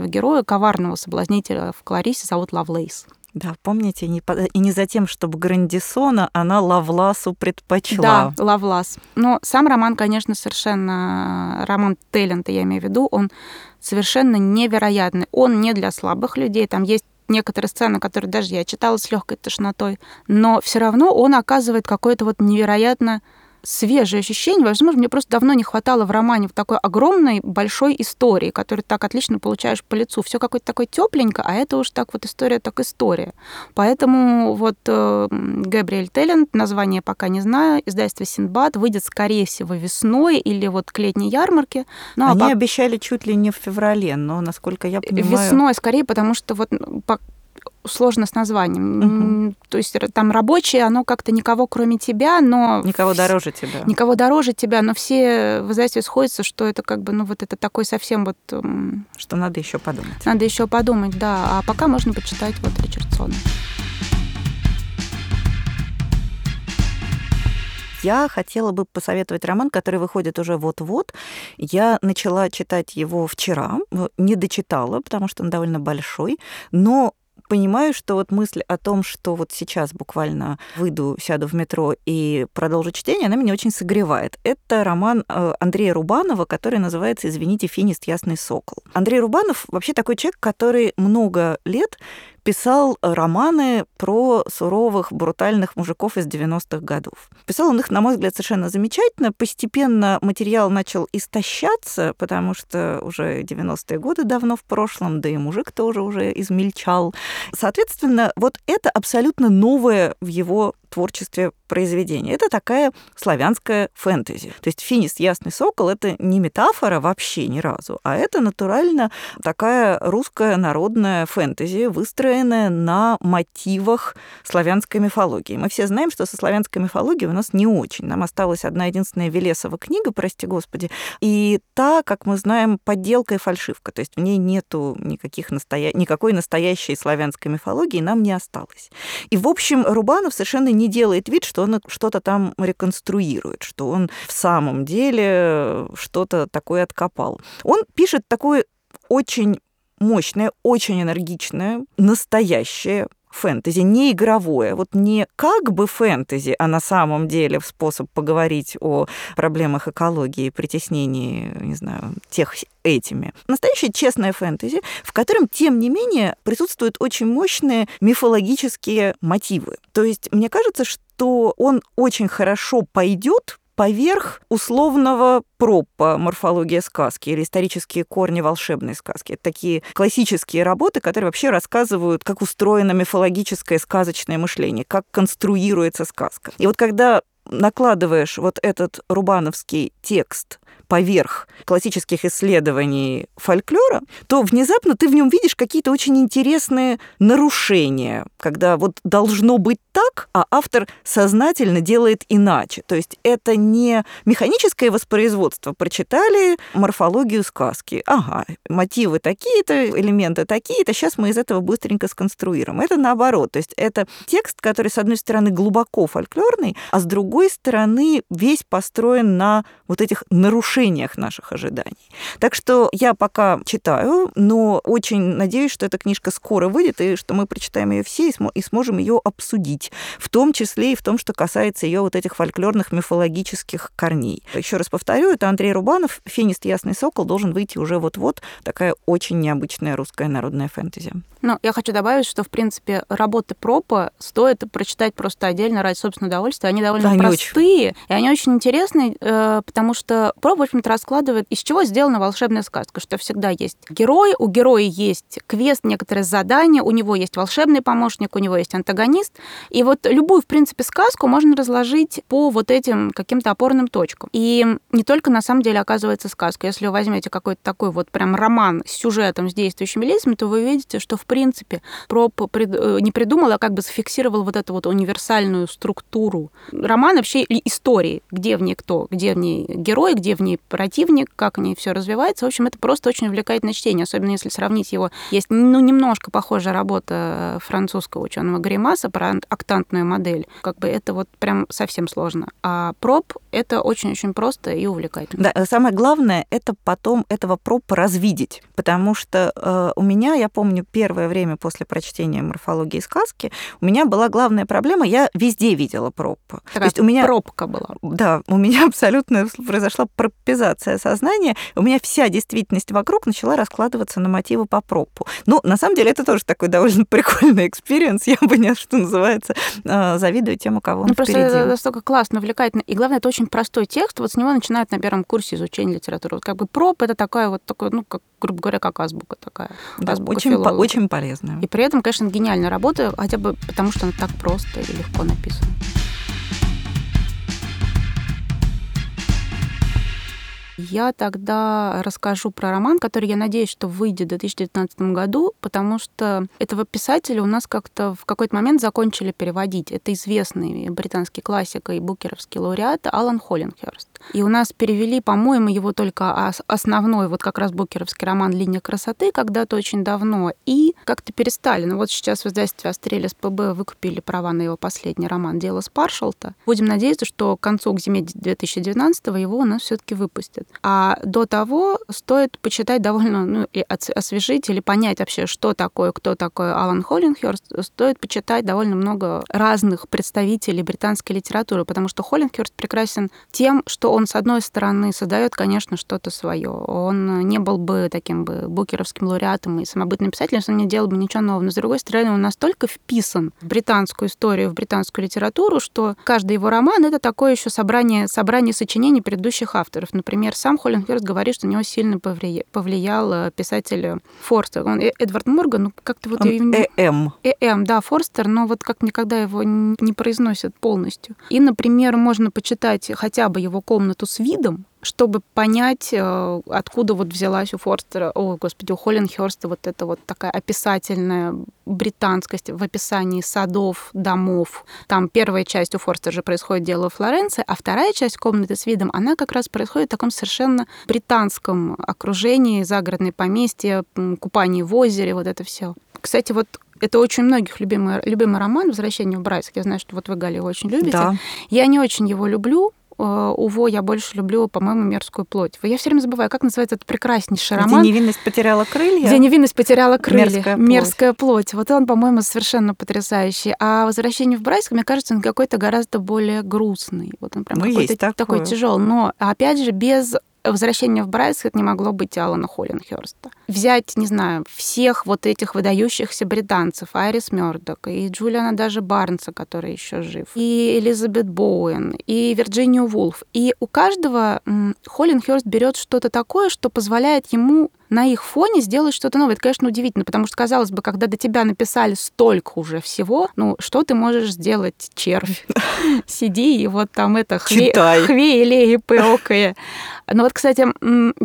Speaker 2: Главного героя, коварного соблазнителя в Кларисе зовут Лавлейс.
Speaker 1: Да, помните, не и не за тем, чтобы Грандисона она Лавласу предпочла.
Speaker 2: Да, Лавлас. Но сам роман, конечно, совершенно... Роман Теллента, я имею в виду, он совершенно невероятный. Он не для слабых людей. Там есть некоторые сцены, которые даже я читала с легкой тошнотой, но все равно он оказывает какое-то вот невероятно свежее ощущение. Возможно, мне просто давно не хватало в романе в такой огромной, большой истории, которую так отлично получаешь по лицу. Все какое-то такое тепленько, а это уж так вот история, так история. Поэтому вот э, Габриэль Теллент, название пока не знаю, издательство Синбад выйдет, скорее всего, весной или вот к летней ярмарке.
Speaker 1: Ну, а Они по... обещали чуть ли не в феврале, но, насколько я понимаю...
Speaker 2: Весной, скорее, потому что вот сложно с названием. Угу. То есть там рабочее, оно как-то никого кроме тебя, но...
Speaker 1: Никого дороже тебя.
Speaker 2: Никого дороже тебя, но все в издательстве сходятся, что это как бы, ну вот это такой совсем вот...
Speaker 1: Что надо еще подумать.
Speaker 2: Надо еще подумать, да. А пока можно почитать вот Ричардсона.
Speaker 1: Я хотела бы посоветовать роман, который выходит уже вот-вот. Я начала читать его вчера, не дочитала, потому что он довольно большой, но понимаю, что вот мысль о том, что вот сейчас буквально выйду, сяду в метро и продолжу чтение, она меня очень согревает. Это роман э, Андрея Рубанова, который называется «Извините, финист. Ясный сокол». Андрей Рубанов вообще такой человек, который много лет писал романы про суровых, брутальных мужиков из 90-х годов. Писал он их, на мой взгляд, совершенно замечательно. Постепенно материал начал истощаться, потому что уже 90-е годы давно в прошлом, да и мужик тоже уже измельчал. Соответственно, вот это абсолютно новое в его творчестве произведения. Это такая славянская фэнтези. То есть «Финис. Ясный сокол» — это не метафора вообще ни разу, а это натурально такая русская народная фэнтези, выстроенная на мотивах славянской мифологии. Мы все знаем, что со славянской мифологией у нас не очень. Нам осталась одна единственная Велесова книга, прости господи, и та, как мы знаем, подделка и фальшивка. То есть в ней нету никаких настоя... никакой настоящей славянской мифологии, нам не осталось. И, в общем, Рубанов совершенно не делает вид, что он что-то там реконструирует, что он в самом деле что-то такое откопал. Он пишет такое очень мощное, очень энергичное, настоящее фэнтези, не игровое, вот не как бы фэнтези, а на самом деле способ поговорить о проблемах экологии, притеснении, не знаю, тех этими. Настоящее честное фэнтези, в котором, тем не менее, присутствуют очень мощные мифологические мотивы. То есть, мне кажется, что он очень хорошо пойдет поверх условного пропа «Морфология сказки» или «Исторические корни волшебной сказки». Это такие классические работы, которые вообще рассказывают, как устроено мифологическое сказочное мышление, как конструируется сказка. И вот когда накладываешь вот этот рубановский текст поверх классических исследований фольклора, то внезапно ты в нем видишь какие-то очень интересные нарушения, когда вот должно быть так, а автор сознательно делает иначе. То есть это не механическое воспроизводство. Прочитали морфологию сказки. Ага, мотивы такие-то, элементы такие-то, сейчас мы из этого быстренько сконструируем. Это наоборот. То есть это текст, который, с одной стороны, глубоко фольклорный, а с другой стороны, весь построен на вот этих нарушениях наших ожиданий. Так что я пока читаю, но очень надеюсь, что эта книжка скоро выйдет, и что мы прочитаем ее все и, см- и сможем ее обсудить, в том числе и в том, что касается ее вот этих фольклорных мифологических корней. Еще раз повторю, это Андрей Рубанов, «Финист Ясный Сокол» должен выйти уже вот-вот, такая очень необычная русская народная фэнтези.
Speaker 2: Ну, я хочу добавить, что, в принципе, работы Пропа стоит прочитать просто отдельно ради собственного удовольствия. Они довольно они простые, очень... и они очень интересные, э, потому что Проп, в общем-то, раскладывает, из чего сделана волшебная сказка, что всегда есть герой, у героя есть квест, некоторые задания, у него есть волшебный помощник, у него есть антагонист. И вот любую, в принципе, сказку можно разложить по вот этим каким-то опорным точкам. И не только, на самом деле, оказывается сказка. Если вы возьмете какой-то такой вот прям роман с сюжетом, с действующими лицами, то вы увидите, что, в принципе, Проб э, не придумал, а как бы зафиксировал вот эту вот универсальную структуру. Роман вообще истории, где в ней кто, где в ней герой, где в ней противник, как в ней все развивается. В общем, это просто очень увлекательное чтение, особенно если сравнить его. Есть, ну, немножко похожая работа французского ученого Гримаса про октантную модель. Как бы это вот прям совсем сложно. А Пропп — это очень-очень просто и увлекательно.
Speaker 1: Да, самое главное — это потом этого Проппа развидеть, потому что э, у меня, я помню, первое первое время после прочтения морфологии сказки у меня была главная проблема, я везде видела Проппа.
Speaker 2: Такая То есть у меня пробка была.
Speaker 1: Да, у меня абсолютно произошла проппизация сознания, у меня вся действительность вокруг начала раскладываться на мотивы по Проппу. Ну, на самом деле, это тоже такой довольно прикольный experience, я бы не, что называется, а, завидую тем, у кого он ну,
Speaker 2: просто впереди. это настолько классно, увлекательно. И главное, это очень простой текст, вот с него начинают на первом курсе изучения литературы. Вот как бы проб это такая вот такой, ну, как, грубо говоря, как азбука такая.
Speaker 1: Да, азбука очень, по, очень полезная.
Speaker 2: И при этом, конечно, гениальная работа, хотя бы потому, что она так просто и легко написана. Я тогда расскажу про роман, который, я надеюсь, что выйдет в 2019 году, потому что этого писателя у нас как-то в какой-то момент закончили переводить. Это известный британский классик и букеровский лауреат Алан Холлинхерст. И у нас перевели, по-моему, его только основной, вот как раз букеровский роман «Линия красоты» когда-то очень давно. И как-то перестали. Но вот сейчас в издательстве «Астрелис ПБ» выкупили права на его последний роман «Дело Спаршалта». Будем надеяться, что к концу, к зиме 2019 его у нас все таки выпустят. А до того стоит почитать довольно, ну, и освежить или понять вообще, что такое, кто такой Алан Холлинхерст, стоит почитать довольно много разных представителей британской литературы, потому что Холлинхерст прекрасен тем, что он, с одной стороны, создает, конечно, что-то свое. Он не был бы таким бы букеровским лауреатом и самобытным писателем, если он не делал бы ничего нового. Но, с другой стороны, он настолько вписан в британскую историю, в британскую литературу, что каждый его роман — это такое еще собрание, собрание сочинений предыдущих авторов. Например, сам Холлинхерст говорит, что на него сильно повлиял, э, писатель Форстер. Он э, Эдвард Морган, ну как-то вот...
Speaker 1: Э.М.
Speaker 2: Э.М., да, Форстер, но вот как никогда его не произносят полностью. И, например, можно почитать хотя бы его комнату с видом, чтобы понять, э, откуда вот взялась у Форстера, о, господи, у Холленхерста вот эта вот такая описательная британскость в описании садов, домов. Там первая часть у Форстера же происходит дело в Флоренции, а вторая часть комнаты с видом, она как раз происходит в таком совершенно британском окружении, загородной поместье, купание в озере, вот это все. Кстати, вот это очень многих любимый, любимый роман «Возвращение в Брайск». Я знаю, что вот вы, Галя, его очень любите.
Speaker 1: Да.
Speaker 2: Я не очень его люблю, Уво я больше люблю, по-моему, «Мерзкую плоть». Я все время забываю, как называется этот прекраснейший роман.
Speaker 1: Где невинность потеряла крылья?
Speaker 2: Где невинность потеряла крылья.
Speaker 1: Мерзкая плоть.
Speaker 2: «Мерзкая плоть». Вот он, по-моему, совершенно потрясающий. А «Возвращение в Брайск», мне кажется, он какой-то гораздо более грустный. Вот он прям
Speaker 1: Ну,
Speaker 2: какой-то такой тяжелый. Но, опять же, без возвращение в Брайск это не могло быть Алана Холлинхерста. Взять, не знаю, всех вот этих выдающихся британцев, Айрис Мёрдок, и Джулиана даже Барнса, который еще жив, и Элизабет Боуэн, и Вирджинию Вулф. И у каждого Холлинхерст берет что-то такое, что позволяет ему на их фоне сделать что-то новое. Это, конечно, удивительно, потому что, казалось бы, когда до тебя написали столько уже всего, ну, что ты можешь сделать, червь? Сиди и вот там это хве, хве или пеокая. Но вот, кстати,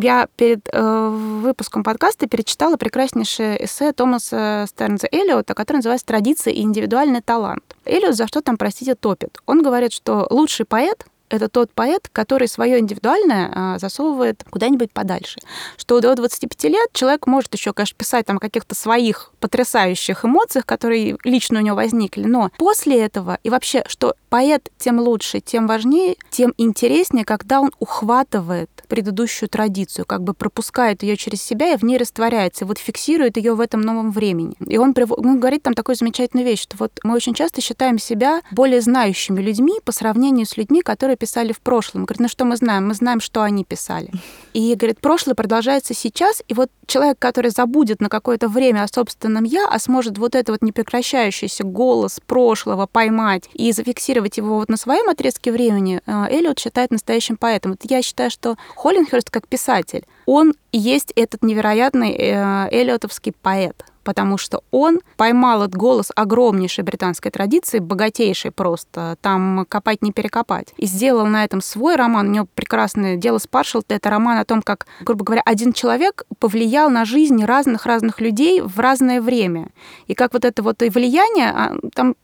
Speaker 2: я перед э, выпуском подкаста перечитала прекраснейшее эссе Томаса Стернза Эллиота, которое называется «Традиция и индивидуальный талант». Эллиот за что там, простите, топит? Он говорит, что лучший поэт это тот поэт, который свое индивидуальное а, засовывает куда-нибудь подальше. Что до 25 лет человек может еще, конечно, писать там каких-то своих потрясающих эмоциях, которые лично у него возникли, но после этого и вообще, что поэт тем лучше, тем важнее, тем интереснее, когда он ухватывает предыдущую традицию, как бы пропускает ее через себя и в ней растворяется, и вот фиксирует ее в этом новом времени. И он, прив... он говорит там такую замечательную вещь, что вот мы очень часто считаем себя более знающими людьми по сравнению с людьми, которые писали в прошлом. Говорит, ну что мы знаем? Мы знаем, что они писали. И, говорит, прошлое продолжается сейчас, и вот человек, который забудет на какое-то время о собственном «я», а сможет вот это вот непрекращающийся голос прошлого поймать и зафиксировать его вот на своем отрезке времени, э, Эллиот считает настоящим поэтом. Я считаю, что Холлинхерст как писатель, он есть этот невероятный э, эллиотовский поэт потому что он поймал этот голос огромнейшей британской традиции, богатейшей просто, там копать не перекопать, и сделал на этом свой роман. У него прекрасное дело с Паршелта, это роман о том, как, грубо говоря, один человек повлиял на жизнь разных-разных людей в разное время. И как вот это вот и влияние, а, там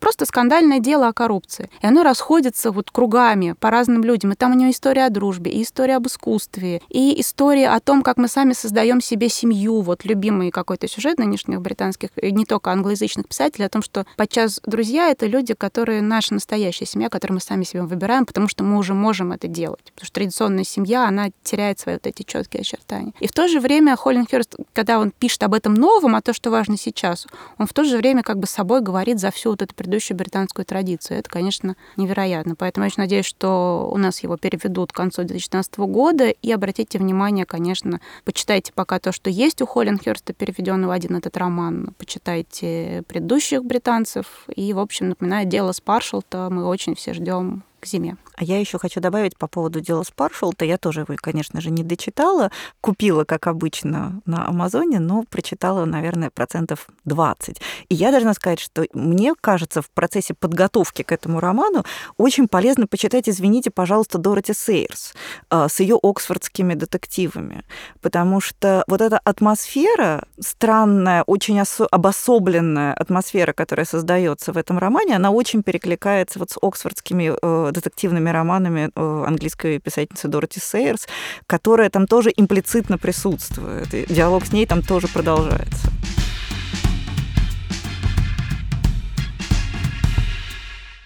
Speaker 2: просто скандальное дело о коррупции. И оно расходится вот кругами по разным людям. И там у него история о дружбе, и история об искусстве, и история о том, как мы сами создаем себе семью, вот любимый какой-то сюжет нынешних британских, не только англоязычных писателей, о том, что подчас друзья — это люди, которые наша настоящая семья, которую мы сами себе выбираем, потому что мы уже можем это делать. Потому что традиционная семья, она теряет свои вот эти четкие очертания. И в то же время Холлинхерст, когда он пишет об этом новом, о том, что важно сейчас, он в то же время как бы собой говорит за всю вот эту предыдущую британскую традицию. Это, конечно, невероятно. Поэтому я очень надеюсь, что у нас его переведут к концу 2019 года. И обратите внимание, конечно, почитайте пока то, что есть у Холлинхерста, переведенного один этот роман. Почитайте предыдущих британцев. И, в общем, напоминаю, дело с Паршелта мы очень все ждем к зиме.
Speaker 1: А я еще хочу добавить по поводу дела с Паршелта. Я тоже его, конечно же, не дочитала. Купила, как обычно, на Амазоне, но прочитала, наверное, процентов 20. И я должна сказать, что мне кажется, в процессе подготовки к этому роману очень полезно почитать, извините, пожалуйста, Дороти Сейерс а, с ее оксфордскими детективами. Потому что вот эта атмосфера, странная, очень осо- обособленная атмосфера, которая создается в этом романе, она очень перекликается вот с оксфордскими э, детективными романами э, английской писательницы Дороти Сейерс, которая там тоже имплицитно присутствует. И диалог с ней там тоже продолжается.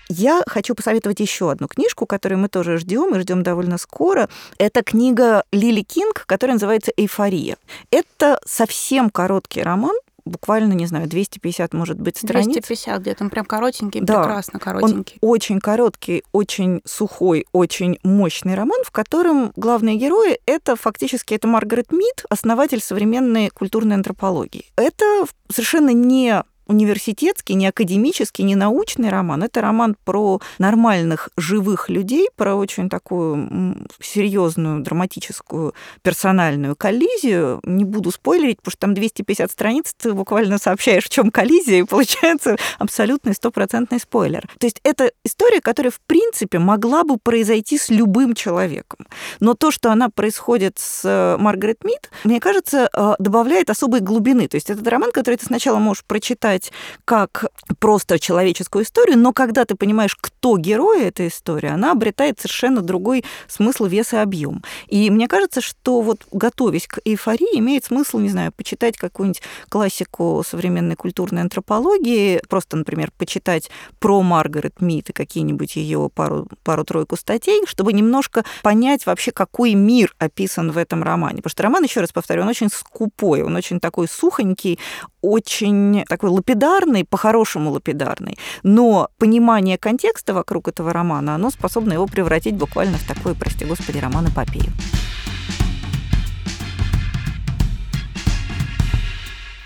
Speaker 1: Я хочу посоветовать еще одну книжку, которую мы тоже ждем и ждем довольно скоро. Это книга Лили Кинг, которая называется «Эйфория». Это совсем короткий роман, буквально, не знаю, 250, может быть, страниц.
Speaker 2: 250 где-то, он прям коротенький, да. прекрасно коротенький.
Speaker 1: Он очень короткий, очень сухой, очень мощный роман, в котором главные герои — это фактически это Маргарет Мид, основатель современной культурной антропологии. Это совершенно не университетский, не академический, не научный роман. Это роман про нормальных живых людей, про очень такую серьезную драматическую персональную коллизию. Не буду спойлерить, потому что там 250 страниц, ты буквально сообщаешь, в чем коллизия, и получается абсолютный стопроцентный спойлер. То есть это история, которая, в принципе, могла бы произойти с любым человеком. Но то, что она происходит с э, Маргарет Мид, мне кажется, э, добавляет особой глубины. То есть это роман, который ты сначала можешь прочитать читать как просто человеческую историю, но когда ты понимаешь, кто герой этой истории, она обретает совершенно другой смысл, вес и объем. И мне кажется, что вот готовясь к эйфории, имеет смысл, не знаю, почитать какую-нибудь классику современной культурной антропологии, просто, например, почитать про Маргарет Мид и какие-нибудь ее пару, пару-тройку статей, чтобы немножко понять вообще, какой мир описан в этом романе. Потому что роман, еще раз повторю, он очень скупой, он очень такой сухонький, очень такой лапидарный, по-хорошему лапидарный, но понимание контекста вокруг этого романа, оно способно его превратить буквально в такой, прости господи, роман-эпопею.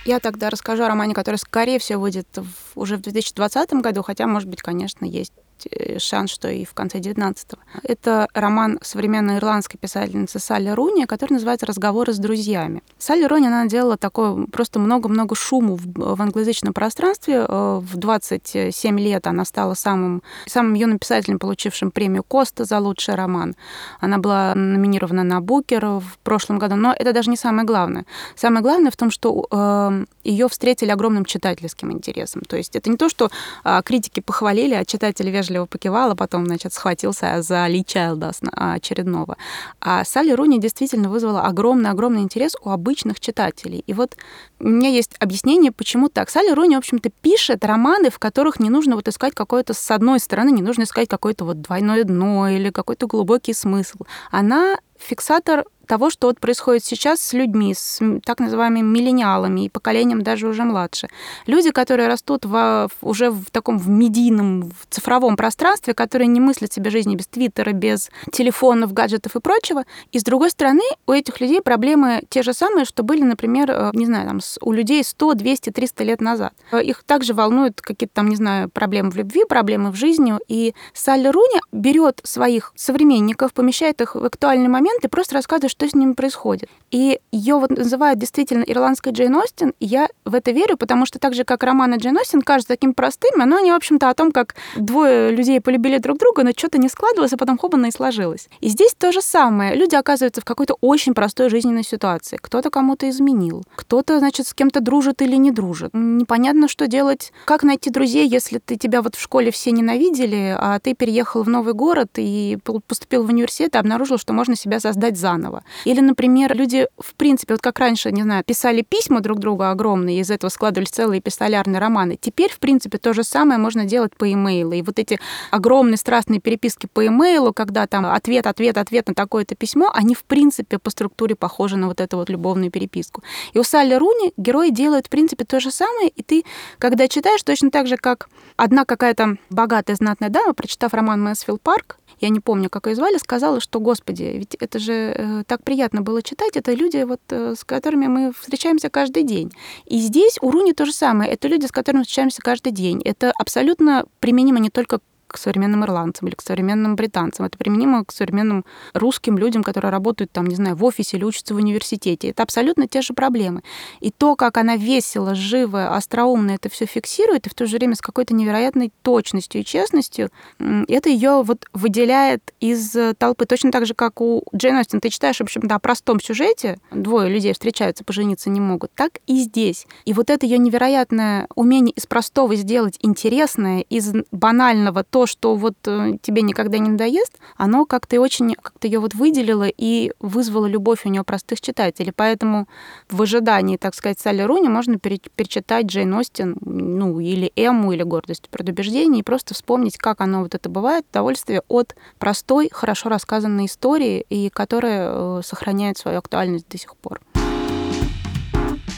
Speaker 2: Я тогда расскажу о романе, который, скорее всего, выйдет в, уже в 2020 году, хотя, может быть, конечно, есть Э, шанс, что и в конце 19-го. Это роман современной ирландской писательницы Салли Руни, который называется «Разговоры с друзьями». Салли Руни, она делала такое просто много-много шуму в, в англоязычном пространстве. Э, в 27 лет она стала самым, самым юным писателем, получившим премию Коста за лучший роман. Она была номинирована на Букер в прошлом году, но это даже не самое главное. Самое главное в том, что э, ее встретили огромным читательским интересом. То есть это не то, что э, критики похвалили, а читатели вежливо вежливо покивал, а потом, значит, схватился за Ли Чайлда очередного. А Салли Руни действительно вызвала огромный-огромный интерес у обычных читателей. И вот у меня есть объяснение, почему так. Салли Руни, в общем-то, пишет романы, в которых не нужно вот искать какое-то, с одной стороны, не нужно искать какое-то вот двойное дно или какой-то глубокий смысл. Она фиксатор того, что вот происходит сейчас с людьми, с так называемыми миллениалами и поколением даже уже младше. Люди, которые растут в, уже в таком в медийном, в цифровом пространстве, которые не мыслят себе жизни без твиттера, без телефонов, гаджетов и прочего. И с другой стороны, у этих людей проблемы те же самые, что были, например, э, не знаю, там, у людей 100, 200, 300 лет назад. Их также волнуют какие-то там, не знаю, проблемы в любви, проблемы в жизни. И Салли Руни берет своих современников, помещает их в актуальный момент и просто рассказывает, что с ними происходит. И ее вот называют действительно ирландской Джейн Остин, и я в это верю, потому что так же, как романы Джейн Остин кажутся таким простым, но они, в общем-то, о том, как двое людей полюбили друг друга, но что-то не складывалось, а потом хобано и сложилось. И здесь то же самое. Люди оказываются в какой-то очень простой жизненной ситуации. Кто-то кому-то изменил, кто-то, значит, с кем-то дружит или не дружит. Непонятно, что делать. Как найти друзей, если ты тебя вот в школе все ненавидели, а ты переехал в новый город и поступил в университет и обнаружил, что можно себя создать заново. Или, например, люди, в принципе, вот как раньше, не знаю, писали письма друг другу огромные, из этого складывались целые пистолярные романы. Теперь, в принципе, то же самое можно делать по имейлу. И вот эти огромные страстные переписки по имейлу, когда там ответ, ответ, ответ на такое-то письмо, они, в принципе, по структуре похожи на вот эту вот любовную переписку. И у Салли Руни герои делают, в принципе, то же самое, и ты, когда читаешь, точно так же, как одна какая-то богатая знатная дама, прочитав роман Мэсфилд Парк, я не помню, как ее звали, сказала, что, господи, ведь это же э, так приятно было читать, это люди, вот, э, с которыми мы встречаемся каждый день. И здесь у Руни то же самое, это люди, с которыми встречаемся каждый день. Это абсолютно применимо не только к современным ирландцам или к современным британцам. Это применимо к современным русским людям, которые работают там, не знаю, в офисе или учатся в университете. Это абсолютно те же проблемы. И то, как она весело, живо, остроумно это все фиксирует, и в то же время с какой-то невероятной точностью и честностью, это ее вот выделяет из толпы. Точно так же, как у Джейн Остин. Ты читаешь, в общем-то, о простом сюжете, двое людей встречаются, пожениться не могут, так и здесь. И вот это ее невероятное умение из простого сделать интересное, из банального то, то, что вот э, тебе никогда не надоест, оно как-то очень, как-то ее вот выделило и вызвало любовь у нее простых читателей. Поэтому в ожидании, так сказать, Салли Руни можно перечитать Джейн Остин, ну, или Эмму, или «Гордость и предубеждение, и просто вспомнить, как оно вот это бывает, удовольствие от простой, хорошо рассказанной истории, и которая э, сохраняет свою актуальность до сих пор.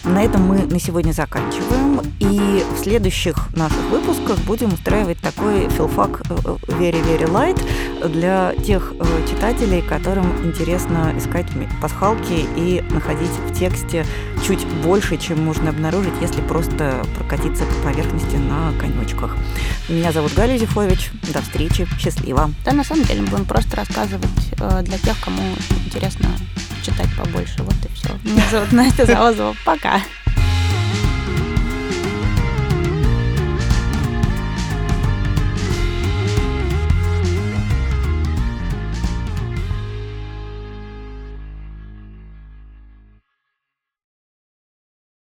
Speaker 1: На этом мы на сегодня заканчиваем. И в следующих наших выпусках будем устраивать такой филфак э, very very light для тех э, читателей, которым интересно искать пасхалки и находить в тексте чуть больше, чем можно обнаружить, если просто прокатиться по поверхности на конечках. Меня зовут Галя Зифович. До встречи. Счастливо.
Speaker 2: Да, на самом деле, мы будем просто рассказывать э, для тех, кому интересно читать побольше. Вот и все. Меня зовут Настя Завозова. Пока.